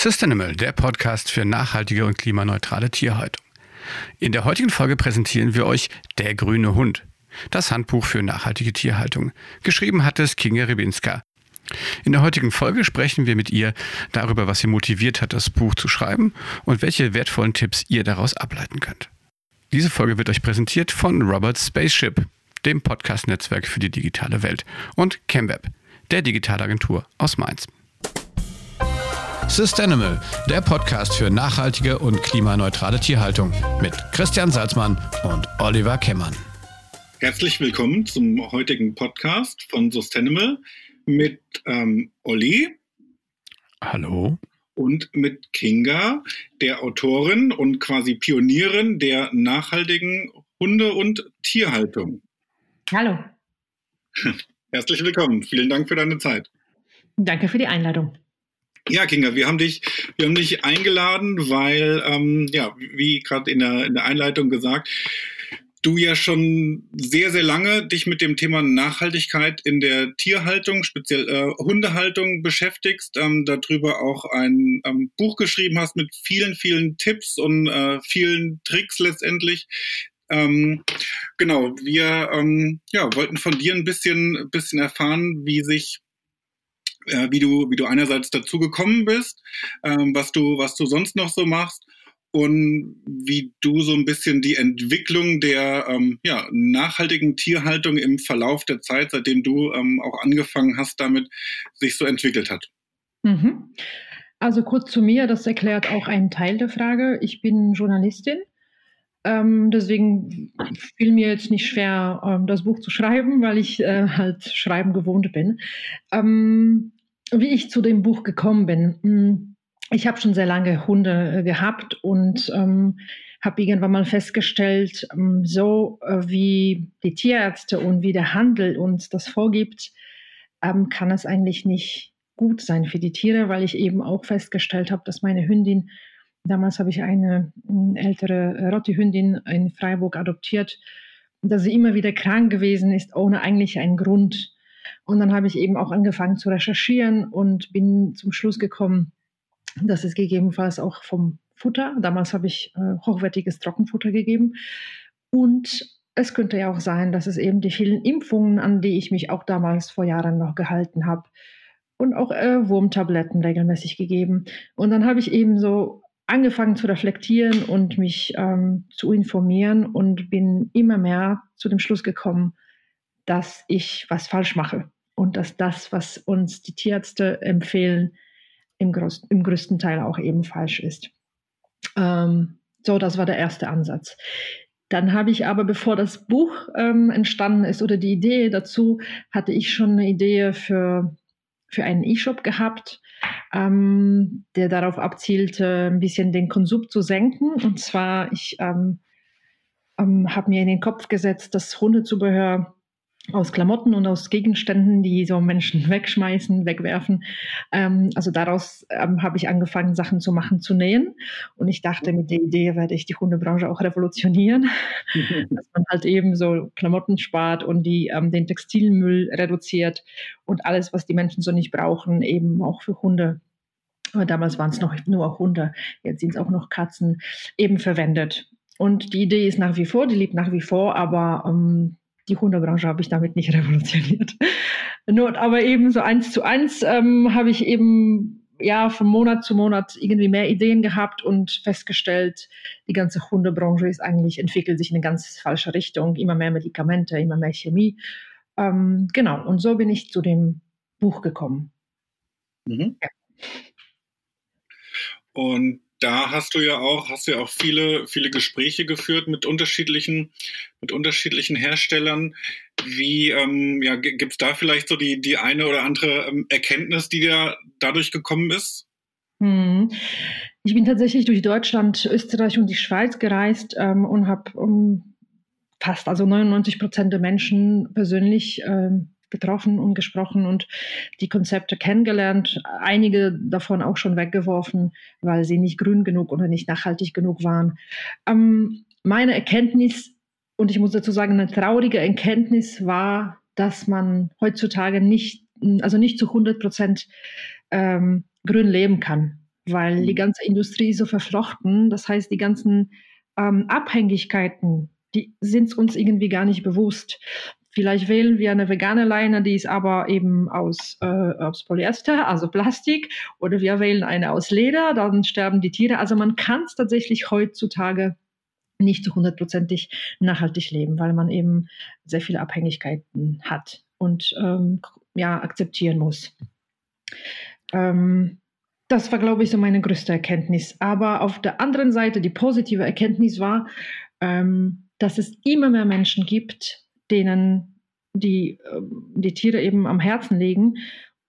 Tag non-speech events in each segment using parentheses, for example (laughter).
Systanimal, der Podcast für nachhaltige und klimaneutrale Tierhaltung. In der heutigen Folge präsentieren wir euch Der grüne Hund, das Handbuch für nachhaltige Tierhaltung. Geschrieben hat es Kinga Rybinska. In der heutigen Folge sprechen wir mit ihr darüber, was sie motiviert hat, das Buch zu schreiben und welche wertvollen Tipps ihr daraus ableiten könnt. Diese Folge wird euch präsentiert von Robert Spaceship, dem Podcast-Netzwerk für die digitale Welt, und ChemWeb, der Digitalagentur aus Mainz. Systanimal, der Podcast für nachhaltige und klimaneutrale Tierhaltung mit Christian Salzmann und Oliver Kemmern. Herzlich willkommen zum heutigen Podcast von Systanimal mit ähm, Olli. Hallo. Und mit Kinga, der Autorin und quasi Pionierin der nachhaltigen Hunde- und Tierhaltung. Hallo. Herzlich willkommen. Vielen Dank für deine Zeit. Danke für die Einladung. Ja, Kinga, wir haben dich, wir haben dich eingeladen, weil, ähm, ja, wie gerade in der, in der Einleitung gesagt, du ja schon sehr, sehr lange dich mit dem Thema Nachhaltigkeit in der Tierhaltung, speziell äh, Hundehaltung beschäftigst, ähm, darüber auch ein ähm, Buch geschrieben hast mit vielen, vielen Tipps und äh, vielen Tricks letztendlich. Ähm, genau, wir ähm, ja, wollten von dir ein bisschen, bisschen erfahren, wie sich äh, wie du, wie du einerseits dazu gekommen bist, ähm, was du, was du sonst noch so machst und wie du so ein bisschen die Entwicklung der ähm, ja, nachhaltigen Tierhaltung im Verlauf der Zeit, seitdem du ähm, auch angefangen hast, damit sich so entwickelt hat. Mhm. Also kurz zu mir, das erklärt auch einen Teil der Frage. Ich bin Journalistin. Ähm, deswegen fiel mir jetzt nicht schwer, ähm, das Buch zu schreiben, weil ich äh, halt schreiben gewohnt bin. Wie ich zu dem Buch gekommen bin. Hm, ich habe schon sehr lange Hunde äh, gehabt und ähm, habe irgendwann mal festgestellt, ähm, so äh, wie die Tierärzte und wie der Handel uns das vorgibt, ähm, kann es eigentlich nicht gut sein für die Tiere, weil ich eben auch festgestellt habe, dass meine Hündin, damals habe ich eine hm, ältere Rotti-Hündin in Freiburg adoptiert, dass sie immer wieder krank gewesen ist, ohne eigentlich einen Grund. Und dann habe ich eben auch angefangen zu recherchieren und bin zum Schluss gekommen, dass es gegebenenfalls auch vom Futter, damals habe ich äh, hochwertiges Trockenfutter gegeben. Und es könnte ja auch sein, dass es eben die vielen Impfungen, an die ich mich auch damals vor Jahren noch gehalten habe, und auch äh, Wurmtabletten regelmäßig gegeben. Und dann habe ich eben so angefangen zu reflektieren und mich ähm, zu informieren und bin immer mehr zu dem Schluss gekommen, dass ich was falsch mache und dass das, was uns die Tierärzte empfehlen, im, groß, im größten Teil auch eben falsch ist. Ähm, so, das war der erste Ansatz. Dann habe ich aber, bevor das Buch ähm, entstanden ist oder die Idee dazu, hatte ich schon eine Idee für, für einen E-Shop gehabt, ähm, der darauf abzielte, ein bisschen den Konsum zu senken. Und zwar, ich ähm, ähm habe mir in den Kopf gesetzt, dass Hundezubehör aus Klamotten und aus Gegenständen, die so Menschen (laughs) wegschmeißen, wegwerfen. Ähm, also daraus ähm, habe ich angefangen, Sachen zu machen, zu nähen. Und ich dachte, mit der Idee werde ich die Hundebranche auch revolutionieren, (laughs) dass man halt eben so Klamotten spart und die, ähm, den Textilmüll reduziert und alles, was die Menschen so nicht brauchen, eben auch für Hunde. Aber damals waren es noch nur Hunde, jetzt sind es auch noch Katzen, eben verwendet. Und die Idee ist nach wie vor, die lebt nach wie vor, aber ähm, die Hundebranche habe ich damit nicht (laughs) revolutioniert. Nur, aber eben so eins zu eins ähm, habe ich eben ja von Monat zu Monat irgendwie mehr Ideen gehabt und festgestellt, die ganze Hundebranche ist eigentlich entwickelt sich in eine ganz falsche Richtung, immer mehr Medikamente, immer mehr Chemie. Ähm, genau, und so bin ich zu dem Buch gekommen. Mhm. Ja. Und da hast du ja auch, hast ja auch viele, viele Gespräche geführt mit unterschiedlichen, mit unterschiedlichen Herstellern. Wie, ähm, ja, gibt es da vielleicht so die, die eine oder andere ähm, Erkenntnis, die dir dadurch gekommen ist? Hm. Ich bin tatsächlich durch Deutschland, Österreich und die Schweiz gereist ähm, und habe um, fast also 99 Prozent der Menschen persönlich ähm, getroffen und gesprochen und die Konzepte kennengelernt, einige davon auch schon weggeworfen, weil sie nicht grün genug oder nicht nachhaltig genug waren. Ähm, meine Erkenntnis, und ich muss dazu sagen, eine traurige Erkenntnis war, dass man heutzutage nicht, also nicht zu 100 Prozent ähm, grün leben kann weil die mhm. ganze Industrie so verflochten. Das heißt, die ganzen ähm, Abhängigkeiten, die sind uns irgendwie gar nicht bewusst. Vielleicht wählen wir eine vegane Leine, die ist aber eben aus, äh, aus Polyester, also Plastik, oder wir wählen eine aus Leder, dann sterben die Tiere. Also man kann es tatsächlich heutzutage nicht zu hundertprozentig nachhaltig leben, weil man eben sehr viele Abhängigkeiten hat und ähm, ja, akzeptieren muss. Ähm, das war, glaube ich, so meine größte Erkenntnis. Aber auf der anderen Seite, die positive Erkenntnis war, ähm, dass es immer mehr Menschen gibt, denen die, ähm, die Tiere eben am Herzen liegen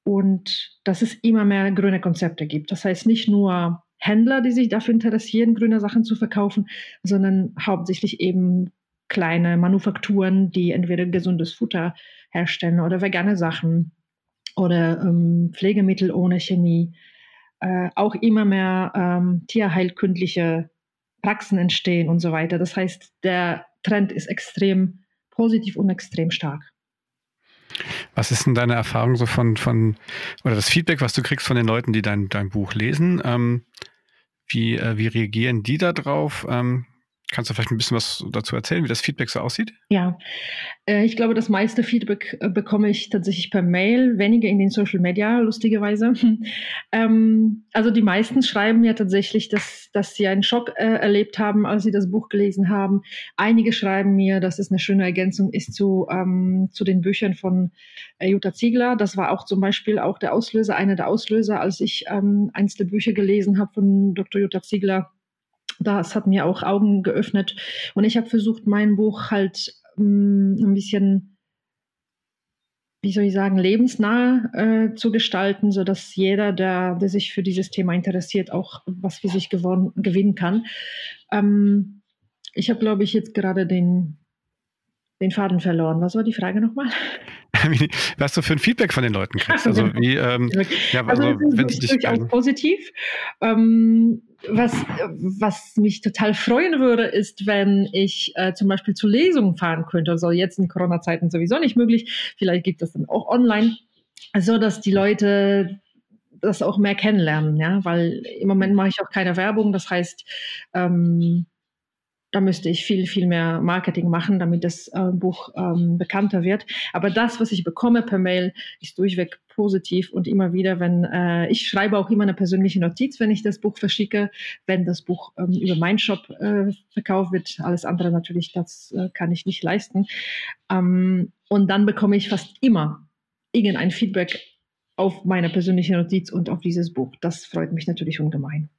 und dass es immer mehr grüne Konzepte gibt. Das heißt nicht nur Händler, die sich dafür interessieren, grüne Sachen zu verkaufen, sondern hauptsächlich eben kleine Manufakturen, die entweder gesundes Futter herstellen oder vegane Sachen oder ähm, Pflegemittel ohne Chemie. Äh, auch immer mehr ähm, tierheilkundliche Praxen entstehen und so weiter. Das heißt, der Trend ist extrem positiv und extrem stark. Was ist denn deine Erfahrung so von, von oder das Feedback, was du kriegst von den Leuten, die dein, dein Buch lesen? Ähm, wie, äh, wie reagieren die da drauf? Ähm, Kannst du vielleicht ein bisschen was dazu erzählen, wie das Feedback so aussieht? Ja, äh, ich glaube, das meiste Feedback äh, bekomme ich tatsächlich per Mail, weniger in den Social Media, lustigerweise. (laughs) ähm, also die meisten schreiben ja tatsächlich, dass, dass sie einen Schock äh, erlebt haben, als sie das Buch gelesen haben. Einige schreiben mir, dass es eine schöne Ergänzung ist zu, ähm, zu den Büchern von Jutta Ziegler. Das war auch zum Beispiel auch der Auslöser, einer der Auslöser, als ich ähm, eins der Bücher gelesen habe von Dr. Jutta Ziegler das hat mir auch Augen geöffnet. Und ich habe versucht, mein Buch halt mh, mm, ein bisschen, wie soll ich sagen, lebensnah äh, zu gestalten, sodass jeder, der, der sich für dieses Thema interessiert, auch was für sich gewonnen, gewinnen kann. Ähm, ich habe, glaube ich, jetzt gerade den, den Faden verloren. Was war die Frage nochmal? (laughs) was du für ein Feedback von den Leuten kriegst. Also, genau. wie, ähm, ja, also, also wenn dich durchaus positiv. Ähm, was, was mich total freuen würde, ist, wenn ich äh, zum Beispiel zu Lesungen fahren könnte. Also jetzt in Corona-Zeiten sowieso nicht möglich. Vielleicht gibt es dann auch online, so dass die Leute das auch mehr kennenlernen, ja, weil im Moment mache ich auch keine Werbung. Das heißt, ähm, da müsste ich viel, viel mehr Marketing machen, damit das äh, Buch ähm, bekannter wird. Aber das, was ich bekomme per Mail, ist durchweg positiv und immer wieder, wenn äh, ich schreibe auch immer eine persönliche Notiz, wenn ich das Buch verschicke, wenn das Buch ähm, über meinen Shop äh, verkauft wird. Alles andere natürlich, das äh, kann ich nicht leisten. Ähm, und dann bekomme ich fast immer irgendein Feedback auf meine persönliche Notiz und auf dieses Buch. Das freut mich natürlich ungemein.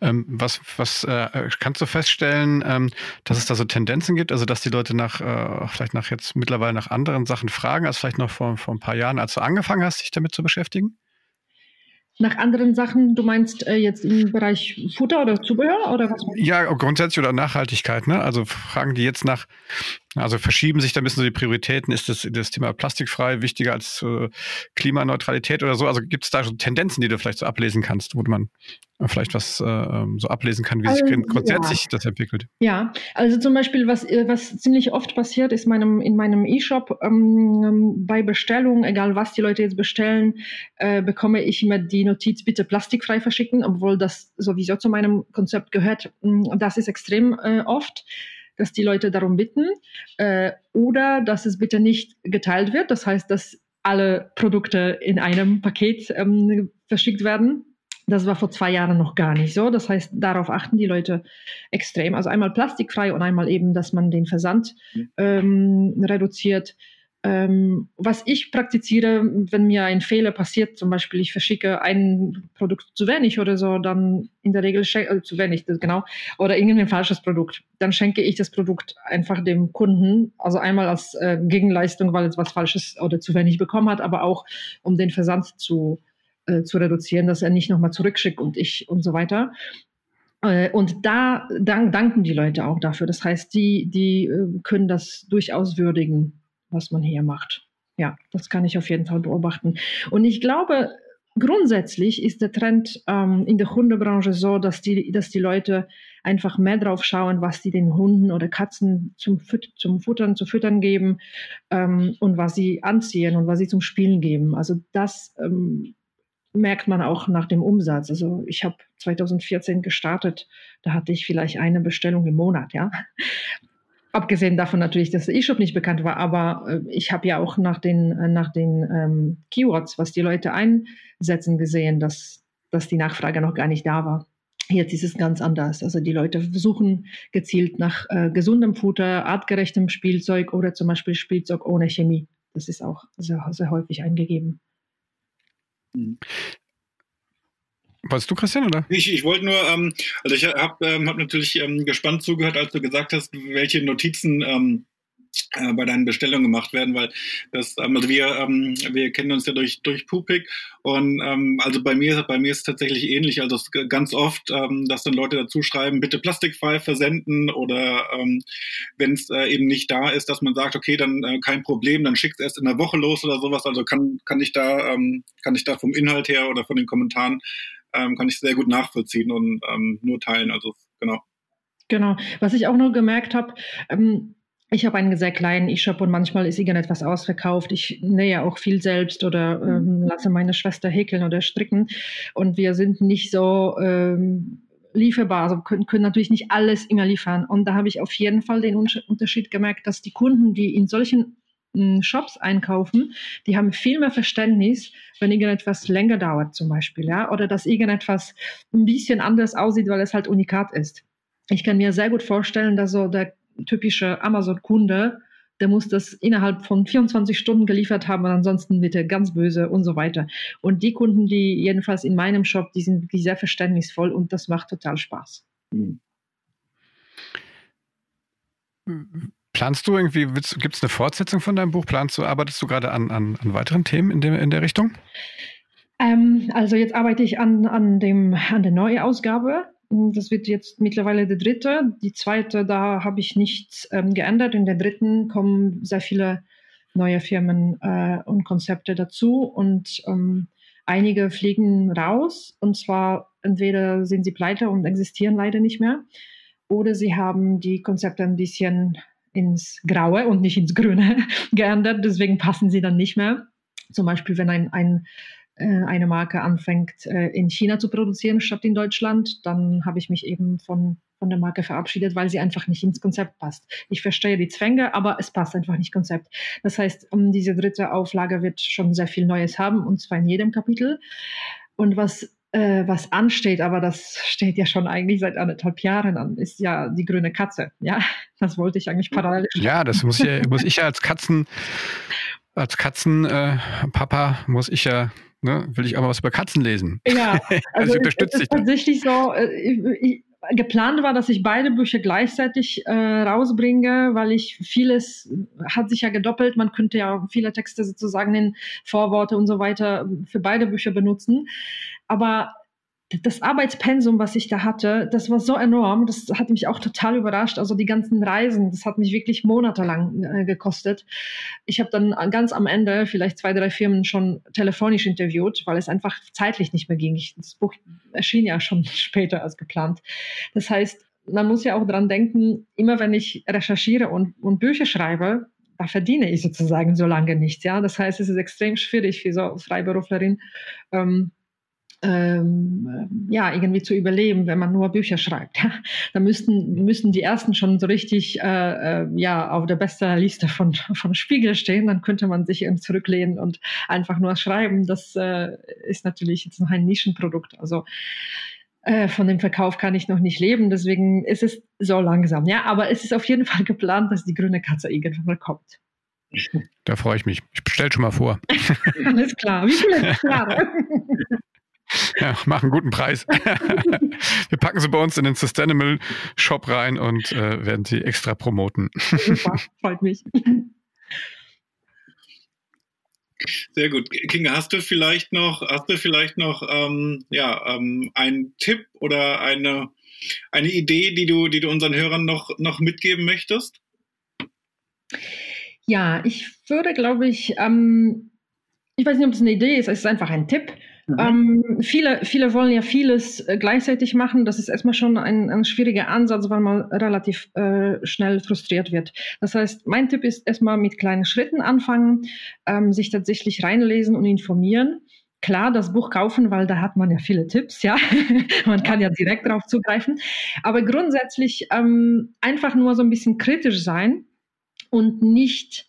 Ähm, was was äh, kannst du feststellen, ähm, dass es da so Tendenzen gibt, also dass die Leute nach, äh, vielleicht nach jetzt mittlerweile nach anderen Sachen fragen, als vielleicht noch vor, vor ein paar Jahren, als du angefangen hast, dich damit zu beschäftigen? nach anderen Sachen, du meinst äh, jetzt im Bereich Futter oder Zubehör oder was? Ja, grundsätzlich oder Nachhaltigkeit, ne? Also fragen die jetzt nach, also verschieben sich da ein bisschen so die Prioritäten, ist das, das Thema plastikfrei wichtiger als äh, Klimaneutralität oder so? Also gibt es da so Tendenzen, die du vielleicht so ablesen kannst, wo man vielleicht was äh, ähm, so ablesen kann, wie also, sich grundsätzlich ja. das entwickelt. Ja, also zum Beispiel, was, äh, was ziemlich oft passiert, ist meinem, in meinem E-Shop ähm, bei Bestellung, egal was die Leute jetzt bestellen, äh, bekomme ich immer die Notiz, bitte plastikfrei verschicken, obwohl das sowieso zu meinem Konzept gehört. Mm, das ist extrem äh, oft dass die Leute darum bitten äh, oder dass es bitte nicht geteilt wird. Das heißt, dass alle Produkte in einem Paket ähm, verschickt werden. Das war vor zwei Jahren noch gar nicht so. Das heißt, darauf achten die Leute extrem. Also einmal plastikfrei und einmal eben, dass man den Versand ähm, reduziert. Ähm, was ich praktiziere, wenn mir ein Fehler passiert, zum Beispiel ich verschicke ein Produkt zu wenig oder so, dann in der Regel äh, zu wenig, genau, oder irgendein falsches Produkt, dann schenke ich das Produkt einfach dem Kunden, also einmal als äh, Gegenleistung, weil es was Falsches oder zu wenig bekommen hat, aber auch um den Versand zu äh, zu reduzieren, dass er nicht nochmal zurückschickt und ich und so weiter. Äh, und da dank, danken die Leute auch dafür. Das heißt, die, die äh, können das durchaus würdigen, was man hier macht. Ja, das kann ich auf jeden Fall beobachten. Und ich glaube, grundsätzlich ist der Trend ähm, in der Hundebranche so, dass die, dass die Leute einfach mehr drauf schauen, was sie den Hunden oder Katzen zum, Füt zum Futtern, zu füttern geben ähm, und was sie anziehen und was sie zum Spielen geben. Also das ähm, merkt man auch nach dem Umsatz. Also ich habe 2014 gestartet, da hatte ich vielleicht eine Bestellung im Monat, ja. Abgesehen davon natürlich, dass der E-Shop nicht bekannt war, aber äh, ich habe ja auch nach den, äh, nach den ähm, Keywords, was die Leute einsetzen, gesehen, dass, dass die Nachfrage noch gar nicht da war. Jetzt ist es ganz anders. Also die Leute suchen gezielt nach äh, gesundem Futter, artgerechtem Spielzeug oder zum Beispiel Spielzeug ohne Chemie. Das ist auch sehr, sehr häufig eingegeben. Mhm. Wolltest du, Christian, oder? Ich, ich wollte nur, ähm, also ich habe ähm, hab natürlich ähm, gespannt zugehört, als du gesagt hast, welche Notizen ähm, äh, bei deinen Bestellungen gemacht werden, weil das, ähm, also wir, ähm, wir kennen uns ja durch, durch Pupik und ähm, also bei mir, bei mir ist es tatsächlich ähnlich, also ganz oft, ähm, dass dann Leute dazu schreiben, bitte plastikfrei versenden oder ähm, wenn es äh, eben nicht da ist, dass man sagt, okay, dann äh, kein Problem, dann schickt es erst in der Woche los oder sowas, also kann, kann ich da, ähm, kann ich da vom Inhalt her oder von den Kommentaren, ähm, kann ich sehr gut nachvollziehen und ähm, nur teilen, also genau. Genau. Was ich auch noch gemerkt habe, ähm, ich habe einen sehr kleinen E-Shop und manchmal ist irgendetwas ausverkauft. Ich nähe auch viel selbst oder ähm, mhm. lasse meine Schwester häkeln oder stricken. Und wir sind nicht so ähm, lieferbar, also können, können natürlich nicht alles immer liefern. Und da habe ich auf jeden Fall den Unterschied gemerkt, dass die Kunden, die in solchen hm, Shops einkaufen, die haben viel mehr Verständnis, wenn irgendetwas länger dauert zum Beispiel, ja, oder dass irgendetwas ein bisschen anders aussieht, weil es halt unikat ist. Ich kann mir sehr gut vorstellen, dass so der typische Amazon-Kunde, der muss das innerhalb von 24 Stunden geliefert haben und ansonsten wird er ganz böse und so weiter. Und die Kunden, die jedenfalls in meinem Shop, die sind wirklich sehr verständnisvoll und das macht total Spaß. Mhm. Planst du irgendwie, gibt es eine Fortsetzung von deinem Buch? Planst du, arbeitest du gerade an, an, an weiteren Themen in, dem, in der Richtung? Ähm, also jetzt arbeite ich an, an, dem, an der Neuausgabe hm, das wird jetzt mittlerweile der dritte. Die zweite, da habe ich nichts ähm, geändert. In der dritten kommen sehr viele neue Firmen äh, und Konzepte dazu und ähm, einige fliegen raus. Und zwar entweder sind sie pleite und existieren leider nicht mehr oder sie haben die Konzepte ein bisschen ins Graue und nicht ins Grüne (laughs) geändert. Deswegen passen sie dann nicht mehr. Zum Beispiel, wenn ein, ein eine Marke anfängt, äh, in China zu produzieren statt in Deutschland, dann habe ich mich eben von, von der Marke verabschiedet, weil sie einfach nicht ins Konzept passt. Ich verstehe die Zwänge, aber es passt einfach nicht Konzept. Das heißt, diese dritte Auflage wird schon sehr viel Neues haben, und zwar in jedem Kapitel. Und was äh, was ansteht, aber das steht ja schon eigentlich seit anderthalb Jahren an, ist ja die grüne Katze. Ja, das wollte ich eigentlich parallel. Ja, das muss, ja, muss ich ja als Katzen, als Katzenpapa äh, muss ich ja ne, will ich auch mal was über Katzen lesen. Ja, (laughs) also, also ich unterstütze dich. Tatsächlich so, äh, ich, geplant war, dass ich beide Bücher gleichzeitig äh, rausbringe, weil ich vieles hat sich ja gedoppelt. Man könnte ja viele Texte sozusagen in Vorworte und so weiter für beide Bücher benutzen. Aber das Arbeitspensum, was ich da hatte, das war so enorm, das hat mich auch total überrascht. Also die ganzen Reisen, das hat mich wirklich monatelang äh, gekostet. Ich habe dann ganz am Ende vielleicht zwei, drei Firmen schon telefonisch interviewt, weil es einfach zeitlich nicht mehr ging. Ich, das Buch erschien ja schon (laughs) später als geplant. Das heißt, man muss ja auch dran denken, immer wenn ich recherchiere und, und Bücher schreibe, da verdiene ich sozusagen so lange nichts. Ja? Das heißt, es ist extrem schwierig für so Freiberuflerin, ähm, ähm, ja, irgendwie zu überleben, wenn man nur Bücher schreibt. (laughs) da müssten, müssten die ersten schon so richtig äh, äh, ja, auf der Bestsellerliste von, (laughs) von Spiegel stehen, dann könnte man sich eben zurücklehnen und einfach nur schreiben. Das äh, ist natürlich jetzt noch ein Nischenprodukt. Also äh, von dem Verkauf kann ich noch nicht leben, deswegen ist es so langsam. Ja, aber es ist auf jeden Fall geplant, dass die grüne Katze irgendwann mal kommt. Da freue ich mich. Ich bestelle schon mal vor. (laughs) Alles klar. Wie viele Jahre? Ja, machen einen guten Preis. (laughs) Wir packen sie bei uns in den Sustainable Shop rein und äh, werden sie extra promoten. Super, freut mich. Sehr gut. Kinga, hast du vielleicht noch, hast du vielleicht noch ähm, ja, ähm, einen Tipp oder eine, eine Idee, die du, die du unseren Hörern noch, noch mitgeben möchtest? Ja, ich würde, glaube ich, ähm, ich weiß nicht, ob es eine Idee ist, es ist einfach ein Tipp. Mhm. Ähm, viele, viele wollen ja vieles äh, gleichzeitig machen. Das ist erstmal schon ein, ein schwieriger Ansatz, weil man relativ äh, schnell frustriert wird. Das heißt, mein Tipp ist erstmal mit kleinen Schritten anfangen, ähm, sich tatsächlich reinlesen und informieren. klar das Buch kaufen, weil da hat man ja viele Tipps, ja. (laughs) man kann ja direkt darauf zugreifen. Aber grundsätzlich ähm, einfach nur so ein bisschen kritisch sein und nicht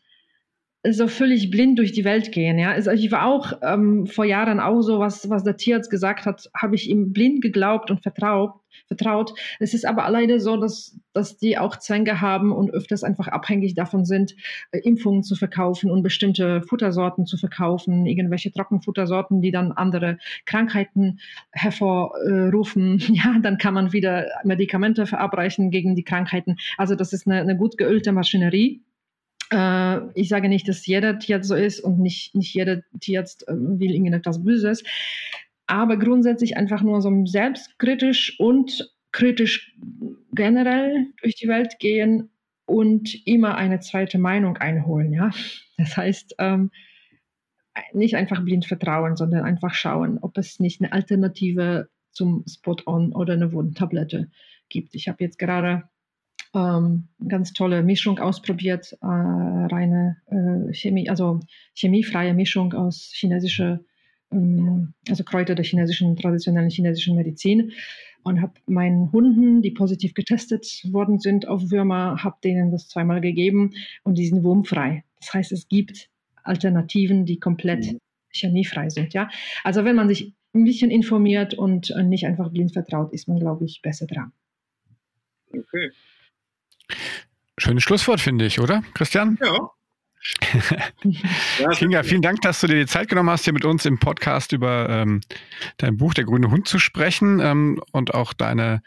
so völlig blind durch die Welt gehen. Ja, also ich war auch ähm, vor Jahren auch so, was, was der Tierarzt gesagt hat, habe ich ihm blind geglaubt und vertraut. vertraut. Es ist aber leider so, dass, dass die auch Zwänge haben und öfters einfach abhängig davon sind, äh, Impfungen zu verkaufen und bestimmte Futtersorten zu verkaufen, irgendwelche Trockenfuttersorten, die dann andere Krankheiten hervorrufen. (laughs) ja, dann kann man wieder Medikamente verabreichen gegen die Krankheiten. Also das ist eine, eine gut geölte Maschinerie äh, ich sage nicht, dass jeder Tierarzt so ist und nicht, nicht jeder Tierarzt äh, will irgendetwas Böses, aber grundsätzlich einfach nur so selbstkritisch und kritisch generell durch die Welt gehen und immer eine zweite Meinung einholen. Ja? Das heißt, ähm, nicht einfach blind vertrauen, sondern einfach schauen, ob es nicht eine Alternative zum Spot-on oder eine Wundtablette gibt. Ich habe jetzt gerade ähm, ganz tolle Mischung ausprobiert, äh, reine äh, Chemie, also chemiefreie Mischung aus chinesischer, ähm, also Kräuter der chinesischen, traditionellen chinesischen Medizin und habe meinen Hunden, die positiv getestet worden sind auf Würmer, habe denen das zweimal gegeben und die sind wurmfrei. Das heißt, es gibt Alternativen, die komplett mhm. chemiefrei sind. Ja? Also wenn man sich ein bisschen informiert und nicht einfach blind vertraut, ist man, glaube ich, besser dran. Okay. Schönes Schlusswort, finde ich, oder, Christian? Ja. (laughs) Kinga, vielen Dank, dass du dir die Zeit genommen hast, hier mit uns im Podcast über ähm, dein Buch Der grüne Hund zu sprechen ähm, und auch deine,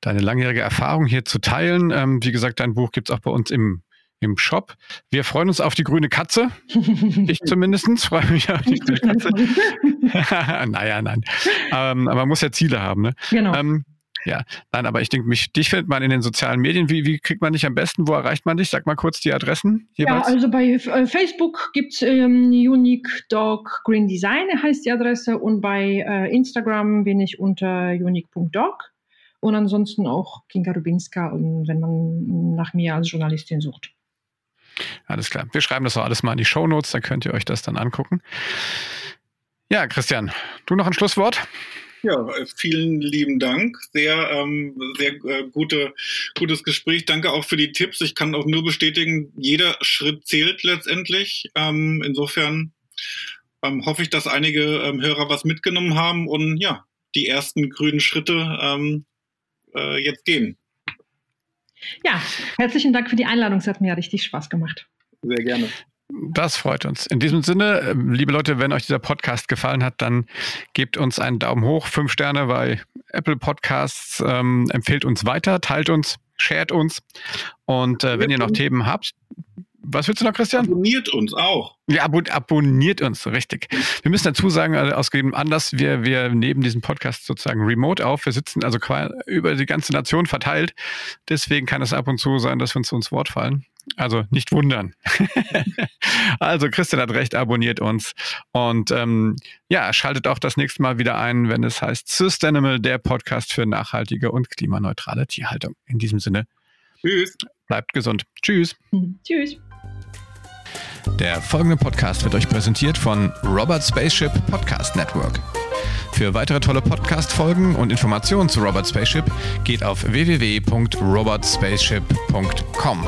deine langjährige Erfahrung hier zu teilen. Ähm, wie gesagt, dein Buch gibt es auch bei uns im, im Shop. Wir freuen uns auf die grüne Katze. (laughs) ich zumindest freue mich auf die grüne Katze. (laughs) naja, nein. Ähm, aber man muss ja Ziele haben. Ne? Genau. Ja, nein, aber ich denke, mich, dich findet man in den sozialen Medien. Wie, wie kriegt man dich am besten? Wo erreicht man dich? Sag mal kurz die Adressen jeweils. Ja, also bei äh, Facebook gibt es ähm, Unique Dog Green Design, heißt die Adresse. Und bei äh, Instagram bin ich unter unique.dog. Und ansonsten auch Kinga Rubinska, wenn man nach mir als Journalistin sucht. Alles klar. Wir schreiben das auch alles mal in die Show Notes, dann könnt ihr euch das dann angucken. Ja, Christian, du noch ein Schlusswort? Ja, vielen lieben Dank. Sehr, ähm, sehr äh, gute, gutes Gespräch. Danke auch für die Tipps. Ich kann auch nur bestätigen, jeder Schritt zählt letztendlich. Ähm, insofern ähm, hoffe ich, dass einige ähm, Hörer was mitgenommen haben und ja, die ersten grünen Schritte ähm, äh, jetzt gehen. Ja, herzlichen Dank für die Einladung. Es hat mir richtig Spaß gemacht. Sehr gerne. Das freut uns. In diesem Sinne, ähm, liebe Leute, wenn euch dieser Podcast gefallen hat, dann gebt uns einen Daumen hoch, fünf Sterne bei Apple Podcasts, ähm, empfehlt uns weiter, teilt uns, shared uns. Und äh, wenn ihr noch Themen habt, was willst du noch, Christian? Abonniert uns auch. Ja, ab abonniert uns, richtig. Wir müssen dazu sagen, also aus gegebenem Anlass, wir, wir nehmen diesen Podcast sozusagen remote auf. Wir sitzen also über die ganze Nation verteilt. Deswegen kann es ab und zu sein, dass wir uns ins Wort fallen. Also nicht wundern. (laughs) also Christian hat recht, abonniert uns. Und ähm, ja, schaltet auch das nächste Mal wieder ein, wenn es heißt Sustainable, der Podcast für nachhaltige und klimaneutrale Tierhaltung. In diesem Sinne. Tschüss. Bleibt gesund. Tschüss. (laughs) Tschüss. Der folgende Podcast wird euch präsentiert von Robert Spaceship Podcast Network. Für weitere tolle Podcast-Folgen und Informationen zu Robert Spaceship geht auf www.robertspaceship.com.